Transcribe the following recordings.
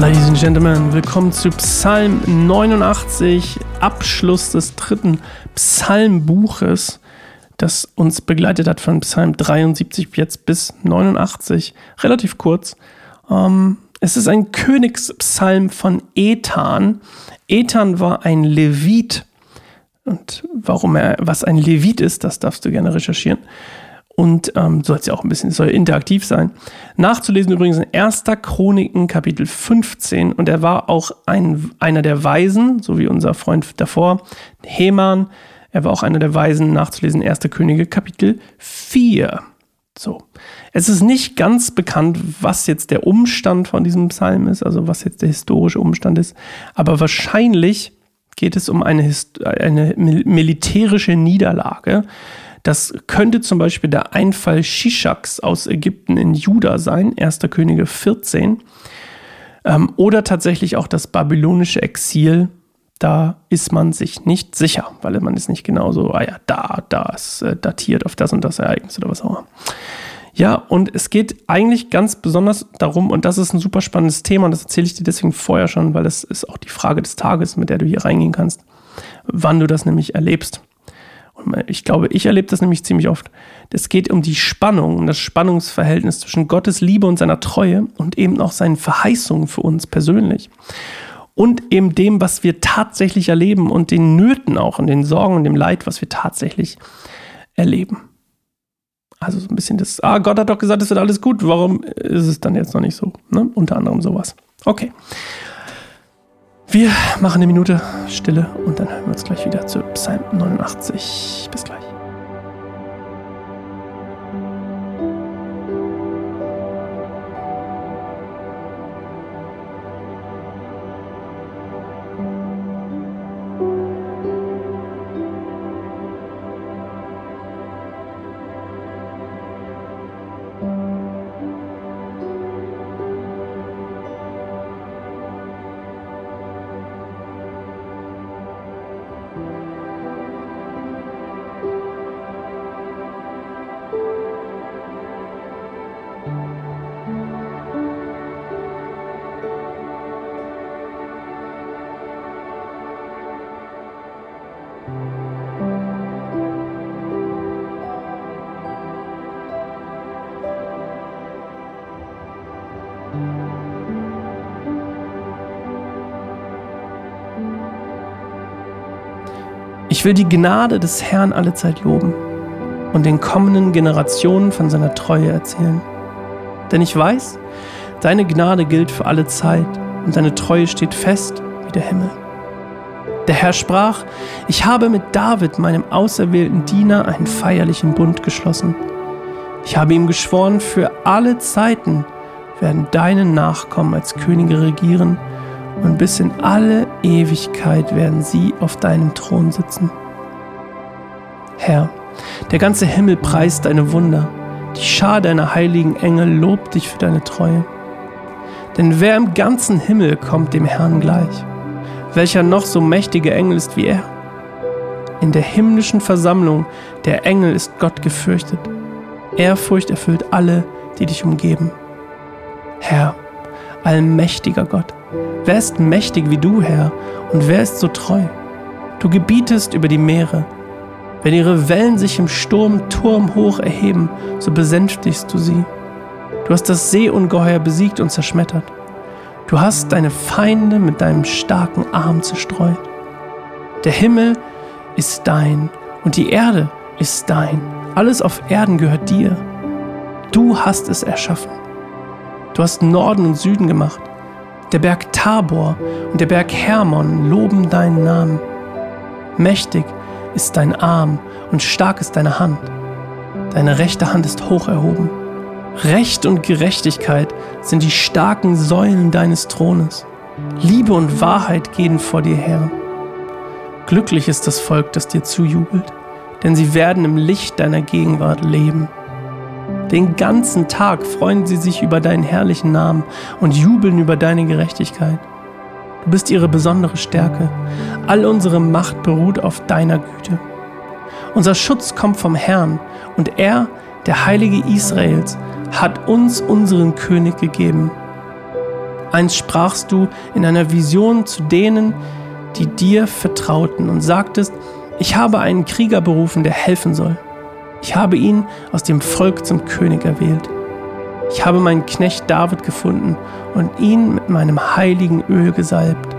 Ladies and Gentlemen, willkommen zu Psalm 89, Abschluss des dritten Psalmbuches, das uns begleitet hat von Psalm 73 jetzt bis 89, relativ kurz. Ähm, es ist ein Königspsalm von Ethan. Ethan war ein Levit. Und warum er, was ein Levit ist, das darfst du gerne recherchieren. Und ähm, soll es ja auch ein bisschen, soll interaktiv sein. Nachzulesen übrigens in 1. Chroniken, Kapitel 15. Und er war auch ein, einer der Weisen, so wie unser Freund davor, Heman. Er war auch einer der Weisen, nachzulesen, 1. Könige, Kapitel 4. So. Es ist nicht ganz bekannt, was jetzt der Umstand von diesem Psalm ist, also was jetzt der historische Umstand ist. Aber wahrscheinlich geht es um eine, eine militärische Niederlage das könnte zum Beispiel der Einfall Shishaks aus Ägypten in Juda sein, 1. Könige 14. Ähm, oder tatsächlich auch das babylonische Exil. Da ist man sich nicht sicher, weil man ist nicht genau so, ah ja, da, da ist äh, datiert auf das und das Ereignis oder was auch immer. Ja, und es geht eigentlich ganz besonders darum, und das ist ein super spannendes Thema, und das erzähle ich dir deswegen vorher schon, weil das ist auch die Frage des Tages, mit der du hier reingehen kannst, wann du das nämlich erlebst. Ich glaube, ich erlebe das nämlich ziemlich oft. Es geht um die Spannung, um das Spannungsverhältnis zwischen Gottes Liebe und seiner Treue und eben auch seinen Verheißungen für uns persönlich. Und eben dem, was wir tatsächlich erleben und den Nöten auch und den Sorgen und dem Leid, was wir tatsächlich erleben. Also so ein bisschen das, ah, Gott hat doch gesagt, es wird alles gut, warum ist es dann jetzt noch nicht so? Ne? Unter anderem sowas. Okay. Wir machen eine Minute Stille und dann hören wir uns gleich wieder zu Psalm 89. Bis gleich. Ich will die Gnade des Herrn alle Zeit loben und den kommenden Generationen von seiner Treue erzählen. Denn ich weiß, deine Gnade gilt für alle Zeit und deine Treue steht fest wie der Himmel. Der Herr sprach, ich habe mit David, meinem auserwählten Diener, einen feierlichen Bund geschlossen. Ich habe ihm geschworen, für alle Zeiten werden deine Nachkommen als Könige regieren und bis in alle Ewigkeit werden sie auf deinem Thron sitzen. Herr, der ganze Himmel preist deine Wunder, die Schar deiner heiligen Engel lobt dich für deine Treue. Denn wer im ganzen Himmel kommt dem Herrn gleich? Welcher noch so mächtige Engel ist wie er? In der himmlischen Versammlung der Engel ist Gott gefürchtet. Ehrfurcht erfüllt alle, die dich umgeben. Herr, allmächtiger Gott, Wer ist mächtig wie du, Herr, und wer ist so treu? Du gebietest über die Meere. Wenn ihre Wellen sich im Sturm turmhoch erheben, so besänftigst du sie. Du hast das Seeungeheuer besiegt und zerschmettert. Du hast deine Feinde mit deinem starken Arm zerstreut. Der Himmel ist dein und die Erde ist dein. Alles auf Erden gehört dir. Du hast es erschaffen. Du hast Norden und Süden gemacht. Der Berg Tabor und der Berg Hermon loben deinen Namen. Mächtig ist dein Arm und stark ist deine Hand. Deine rechte Hand ist hoch erhoben. Recht und Gerechtigkeit sind die starken Säulen deines Thrones. Liebe und Wahrheit gehen vor dir her. Glücklich ist das Volk, das dir zujubelt, denn sie werden im Licht deiner Gegenwart leben. Den ganzen Tag freuen sie sich über deinen herrlichen Namen und jubeln über deine Gerechtigkeit. Du bist ihre besondere Stärke. All unsere Macht beruht auf deiner Güte. Unser Schutz kommt vom Herrn und er, der Heilige Israels, hat uns unseren König gegeben. Einst sprachst du in einer Vision zu denen, die dir vertrauten und sagtest, ich habe einen Krieger berufen, der helfen soll. Ich habe ihn aus dem Volk zum König erwählt. Ich habe meinen Knecht David gefunden und ihn mit meinem heiligen Öl gesalbt.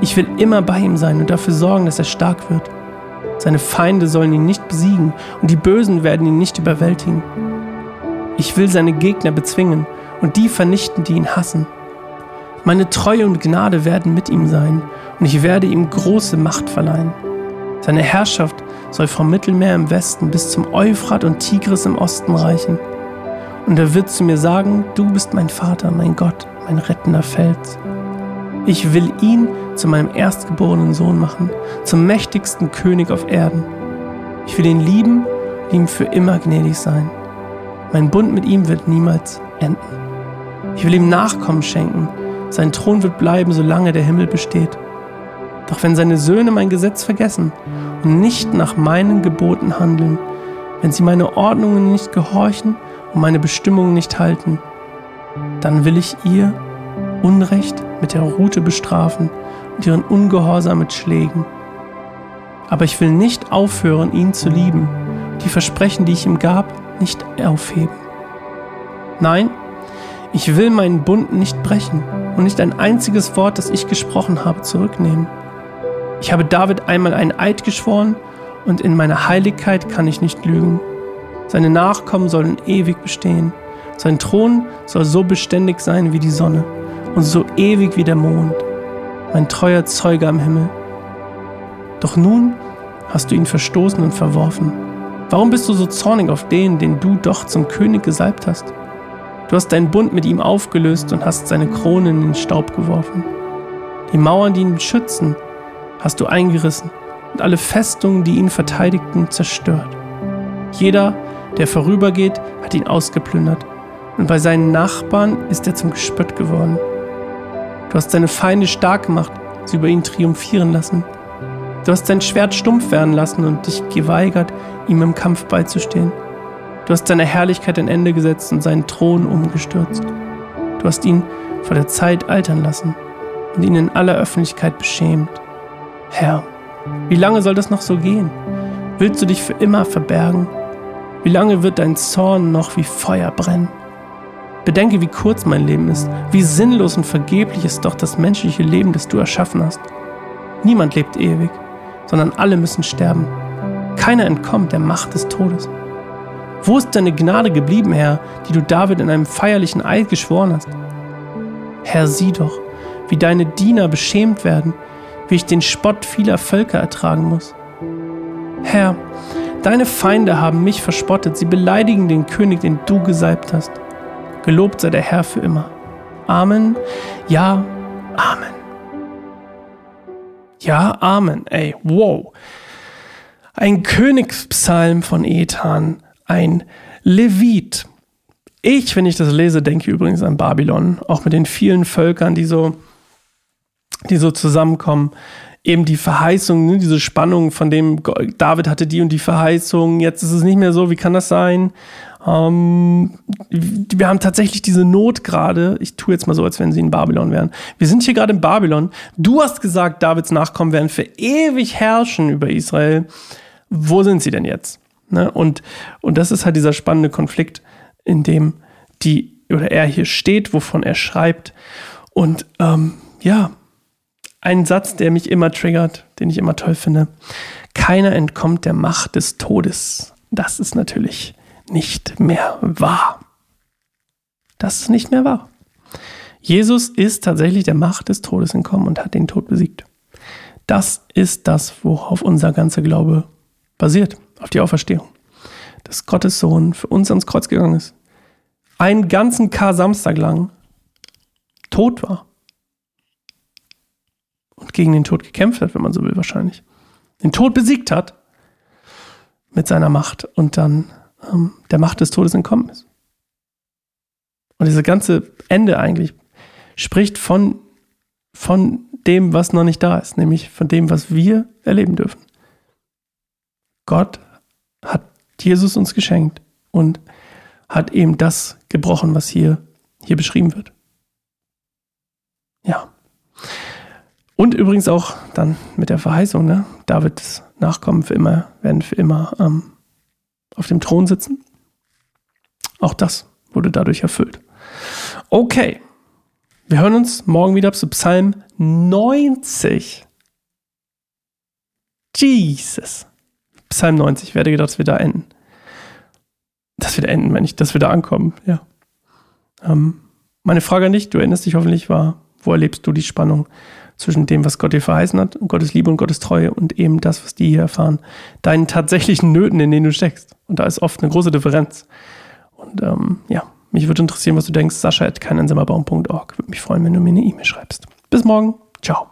Ich will immer bei ihm sein und dafür sorgen, dass er stark wird. Seine Feinde sollen ihn nicht besiegen und die Bösen werden ihn nicht überwältigen. Ich will seine Gegner bezwingen und die vernichten, die ihn hassen. Meine Treue und Gnade werden mit ihm sein und ich werde ihm große Macht verleihen. Seine Herrschaft soll vom Mittelmeer im Westen bis zum Euphrat und Tigris im Osten reichen. Und er wird zu mir sagen, du bist mein Vater, mein Gott, mein rettender Fels. Ich will ihn zu meinem erstgeborenen Sohn machen, zum mächtigsten König auf Erden. Ich will ihn lieben und ihm für immer gnädig sein. Mein Bund mit ihm wird niemals enden. Ich will ihm Nachkommen schenken. Sein Thron wird bleiben, solange der Himmel besteht. Doch wenn seine Söhne mein Gesetz vergessen und nicht nach meinen Geboten handeln, wenn sie meine Ordnungen nicht gehorchen und meine Bestimmungen nicht halten, dann will ich ihr Unrecht mit der Rute bestrafen und ihren Ungehorsam mit Schlägen. Aber ich will nicht aufhören, ihn zu lieben, die Versprechen, die ich ihm gab, nicht aufheben. Nein, ich will meinen Bund nicht brechen und nicht ein einziges Wort, das ich gesprochen habe, zurücknehmen. Ich habe David einmal einen Eid geschworen und in meiner Heiligkeit kann ich nicht lügen. Seine Nachkommen sollen ewig bestehen. Sein Thron soll so beständig sein wie die Sonne und so ewig wie der Mond, mein treuer Zeuge am Himmel. Doch nun hast du ihn verstoßen und verworfen. Warum bist du so zornig auf den, den du doch zum König gesalbt hast? Du hast deinen Bund mit ihm aufgelöst und hast seine Krone in den Staub geworfen. Die Mauern, die ihn schützen, hast du eingerissen und alle Festungen, die ihn verteidigten, zerstört. Jeder, der vorübergeht, hat ihn ausgeplündert und bei seinen Nachbarn ist er zum Gespött geworden. Du hast seine Feinde stark gemacht, sie über ihn triumphieren lassen. Du hast sein Schwert stumpf werden lassen und dich geweigert, ihm im Kampf beizustehen. Du hast seiner Herrlichkeit ein Ende gesetzt und seinen Thron umgestürzt. Du hast ihn vor der Zeit altern lassen und ihn in aller Öffentlichkeit beschämt. Herr, wie lange soll das noch so gehen? Willst du dich für immer verbergen? Wie lange wird dein Zorn noch wie Feuer brennen? Bedenke, wie kurz mein Leben ist, wie sinnlos und vergeblich ist doch das menschliche Leben, das du erschaffen hast. Niemand lebt ewig, sondern alle müssen sterben. Keiner entkommt der Macht des Todes. Wo ist deine Gnade geblieben, Herr, die du David in einem feierlichen Eid geschworen hast? Herr, sieh doch, wie deine Diener beschämt werden, wie ich den Spott vieler Völker ertragen muss. Herr, deine Feinde haben mich verspottet, sie beleidigen den König, den du gesalbt hast. Gelobt sei der Herr für immer. Amen. Ja, Amen. Ja, Amen. Ey, wow. Ein Königspsalm von Ethan, ein Levit. Ich, wenn ich das lese, denke übrigens an Babylon, auch mit den vielen Völkern, die so, die so zusammenkommen. Eben die Verheißung, ne, diese Spannung, von dem David hatte die und die Verheißung, jetzt ist es nicht mehr so, wie kann das sein? Ähm, wir haben tatsächlich diese Not gerade. Ich tue jetzt mal so, als wenn sie in Babylon wären. Wir sind hier gerade in Babylon. Du hast gesagt, Davids Nachkommen werden für ewig herrschen über Israel. Wo sind sie denn jetzt? Ne? Und, und das ist halt dieser spannende Konflikt, in dem die oder er hier steht, wovon er schreibt. Und ähm, ja, ein Satz, der mich immer triggert, den ich immer toll finde. Keiner entkommt der Macht des Todes. Das ist natürlich nicht mehr wahr. Das ist nicht mehr wahr. Jesus ist tatsächlich der Macht des Todes entkommen und hat den Tod besiegt. Das ist das, worauf unser ganzer Glaube basiert, auf die Auferstehung. Dass Gottes Sohn für uns ans Kreuz gegangen ist. Einen ganzen Kar-Samstag lang tot war. Gegen den Tod gekämpft hat, wenn man so will, wahrscheinlich. Den Tod besiegt hat mit seiner Macht und dann ähm, der Macht des Todes entkommen ist. Und dieses ganze Ende eigentlich spricht von, von dem, was noch nicht da ist, nämlich von dem, was wir erleben dürfen. Gott hat Jesus uns geschenkt und hat eben das gebrochen, was hier, hier beschrieben wird. ja. Und übrigens auch dann mit der Verheißung, ne? Davids Nachkommen für immer, werden für immer ähm, auf dem Thron sitzen. Auch das wurde dadurch erfüllt. Okay. Wir hören uns morgen wieder zu Psalm 90. Jesus. Psalm 90. Ich werde gedacht, dass wir da enden. Dass wir da enden, wenn ich, dass wir da ankommen. Ja. Ähm, meine Frage an dich, du erinnerst dich hoffentlich, war, wo erlebst du die Spannung zwischen dem, was Gott dir verheißen hat, Gottes Liebe und Gottes Treue und eben das, was die hier erfahren, deinen tatsächlichen Nöten, in denen du steckst. Und da ist oft eine große Differenz. Und ähm, ja, mich würde interessieren, was du denkst. Sascha at keineinsamerbaum.org. Würde mich freuen, wenn du mir eine E-Mail schreibst. Bis morgen. Ciao.